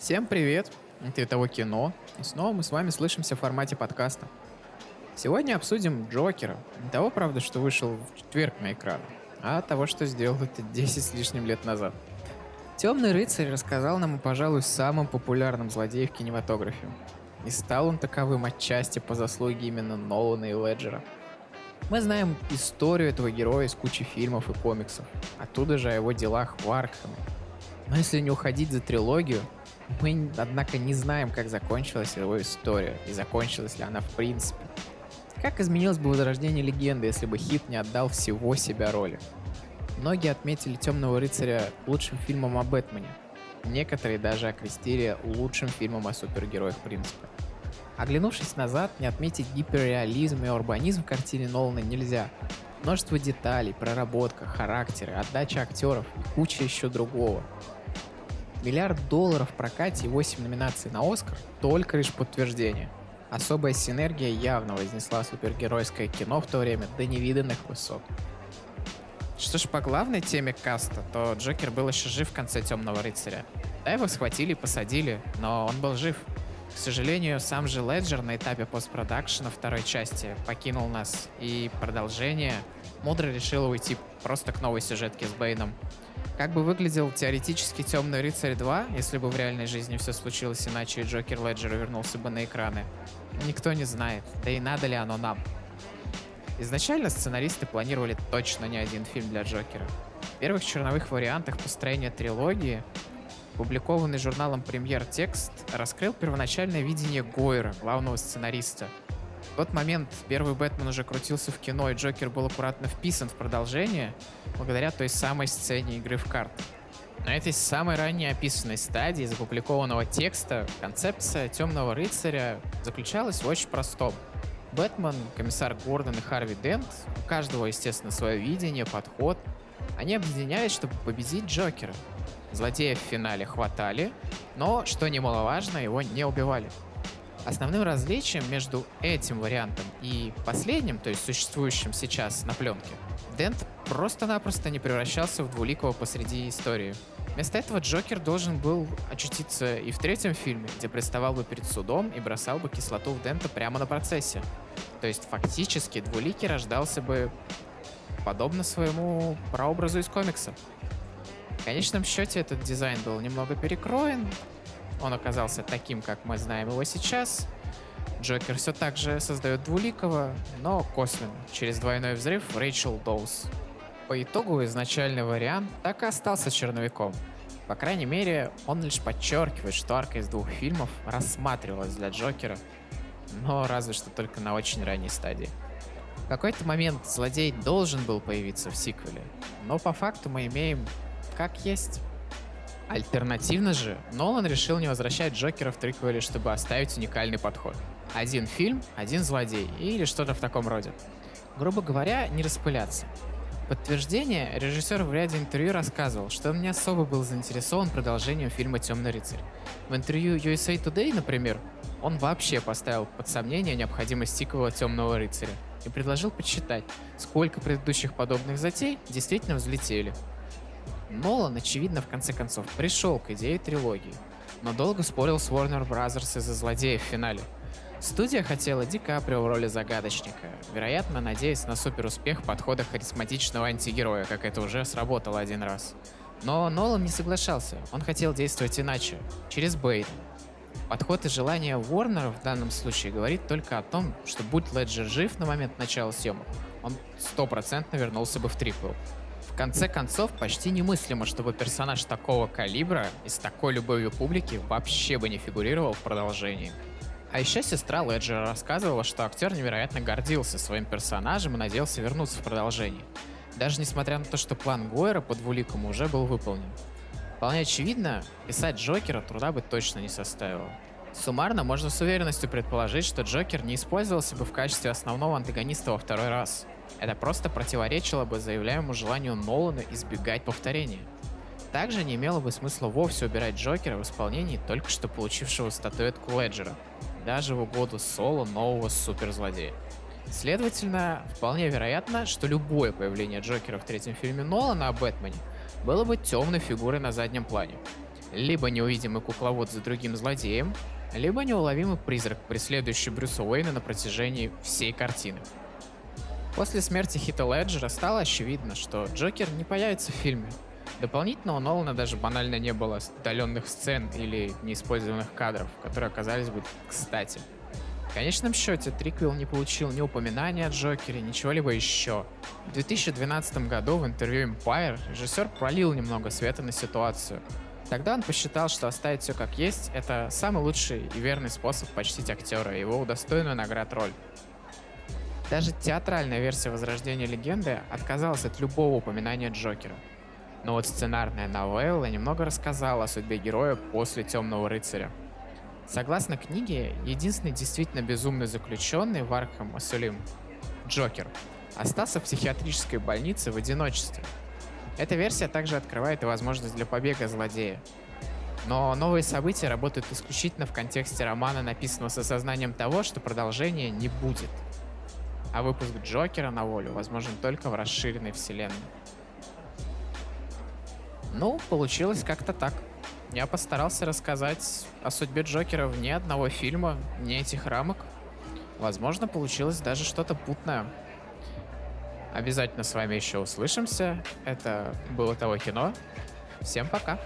Всем привет! Это того кино. И снова мы с вами слышимся в формате подкаста. Сегодня обсудим Джокера. Не того, правда, что вышел в четверг на экран, а того, что сделал это 10 с лишним лет назад. Темный рыцарь рассказал нам о, пожалуй, самом популярном злодее в кинематографе. И стал он таковым отчасти по заслуге именно Нолана и Леджера. Мы знаем историю этого героя из кучи фильмов и комиксов. Оттуда же о его делах в Аркхаме. Но если не уходить за трилогию, мы, однако, не знаем, как закончилась его история, и закончилась ли она в принципе. Как изменилось бы возрождение легенды, если бы Хит не отдал всего себя роли? Многие отметили «Темного рыцаря» лучшим фильмом о Бэтмене. Некоторые даже окрестили лучшим фильмом о супергероях в принципе. Оглянувшись назад, не отметить гиперреализм и урбанизм в картине Нолана нельзя. Множество деталей, проработка, характеры, отдача актеров и куча еще другого. Миллиард долларов в прокате и 8 номинаций на Оскар – только лишь подтверждение. Особая синергия явно вознесла супергеройское кино в то время до невиданных высот. Что ж, по главной теме каста, то Джокер был еще жив в конце «Темного рыцаря». Да, его схватили и посадили, но он был жив. К сожалению, сам же Леджер на этапе постпродакшена второй части покинул нас, и продолжение мудро решило уйти просто к новой сюжетке с Бэйном. Как бы выглядел теоретически Темный рыцарь 2, если бы в реальной жизни все случилось иначе и Джокер Леджера вернулся бы на экраны? Никто не знает, да и надо ли оно нам. Изначально сценаристы планировали точно не один фильм для Джокера. В первых черновых вариантах построения трилогии публикованный журналом «Премьер» текст раскрыл первоначальное видение Гойера, главного сценариста – в тот момент первый Бэтмен уже крутился в кино, и Джокер был аккуратно вписан в продолжение, благодаря той самой сцене игры в карты. На этой самой ранней описанной стадии запубликованного текста концепция Темного рыцаря заключалась в очень простом. Бэтмен, комиссар Гордон и Харви Дент, у каждого, естественно, свое видение, подход, они объединялись, чтобы победить Джокера. Злодея в финале хватали, но, что немаловажно, его не убивали. Основным различием между этим вариантом и последним, то есть существующим сейчас на пленке, Дент просто-напросто не превращался в двуликого посреди истории. Вместо этого Джокер должен был очутиться и в третьем фильме, где приставал бы перед судом и бросал бы кислоту в Дента прямо на процессе. То есть фактически двуликий рождался бы подобно своему прообразу из комикса. В конечном счете этот дизайн был немного перекроен, он оказался таким, как мы знаем его сейчас. Джокер все так же создает двуликого, но косвенно, через двойной взрыв Рэйчел Доус. По итогу изначальный вариант так и остался черновиком. По крайней мере, он лишь подчеркивает, что арка из двух фильмов рассматривалась для Джокера, но разве что только на очень ранней стадии. В какой-то момент злодей должен был появиться в сиквеле, но по факту мы имеем как есть. Альтернативно же, Нолан решил не возвращать Джокера в триквеле, чтобы оставить уникальный подход. Один фильм, один злодей, или что-то в таком роде. Грубо говоря, не распыляться. Подтверждение, режиссер в ряде интервью рассказывал, что он не особо был заинтересован продолжением фильма «Темный рыцарь». В интервью USA Today, например, он вообще поставил под сомнение необходимость сиквела «Темного рыцаря» и предложил подсчитать, сколько предыдущих подобных затей действительно взлетели. Нолан, очевидно, в конце концов, пришел к идее трилогии, но долго спорил с Warner Bros. из-за злодея в финале. Студия хотела Ди Каприо в роли загадочника, вероятно, надеясь на суперуспех подхода харизматичного антигероя, как это уже сработало один раз. Но Нолан не соглашался, он хотел действовать иначе, через Бэйна. Подход и желание Уорнера в данном случае говорит только о том, что будь Леджер жив на момент начала съемок, он стопроцентно вернулся бы в триквел конце концов, почти немыслимо, чтобы персонаж такого калибра и с такой любовью публики вообще бы не фигурировал в продолжении. А еще сестра Леджера рассказывала, что актер невероятно гордился своим персонажем и надеялся вернуться в продолжении. Даже несмотря на то, что план Гойера по двуликому уже был выполнен. Вполне очевидно, писать Джокера труда бы точно не составило. Суммарно можно с уверенностью предположить, что Джокер не использовался бы в качестве основного антагониста во второй раз – это просто противоречило бы заявляемому желанию Нолана избегать повторения. Также не имело бы смысла вовсе убирать Джокера в исполнении только что получившего статуэтку Леджера, даже в угоду соло нового суперзлодея. Следовательно, вполне вероятно, что любое появление Джокера в третьем фильме Нолана о Бэтмене было бы темной фигурой на заднем плане. Либо неувидимый кукловод за другим злодеем, либо неуловимый призрак, преследующий Брюса Уэйна на протяжении всей картины. После смерти Хита Леджера стало очевидно, что Джокер не появится в фильме. Дополнительно у Нолана даже банально не было удаленных сцен или неиспользованных кадров, которые оказались бы кстати. В конечном счете, Триквилл не получил ни упоминания о Джокере, ничего-либо еще. В 2012 году в интервью Empire режиссер пролил немного света на ситуацию. Тогда он посчитал, что оставить все как есть — это самый лучший и верный способ почтить актера и его удостоенную наград роль. Даже театральная версия Возрождения легенды отказалась от любого упоминания Джокера. Но вот сценарная новелла немного рассказала о судьбе героя после Темного рыцаря. Согласно книге, единственный действительно безумный заключенный в Арkham Асулим, Джокер, остался в психиатрической больнице в одиночестве. Эта версия также открывает и возможность для побега злодея. Но новые события работают исключительно в контексте романа, написанного с осознанием того, что продолжения не будет – а выпуск Джокера на волю возможен только в расширенной вселенной. Ну, получилось как-то так. Я постарался рассказать о судьбе Джокера вне одного фильма, вне этих рамок. Возможно, получилось даже что-то путное. Обязательно с вами еще услышимся. Это было того кино. Всем пока.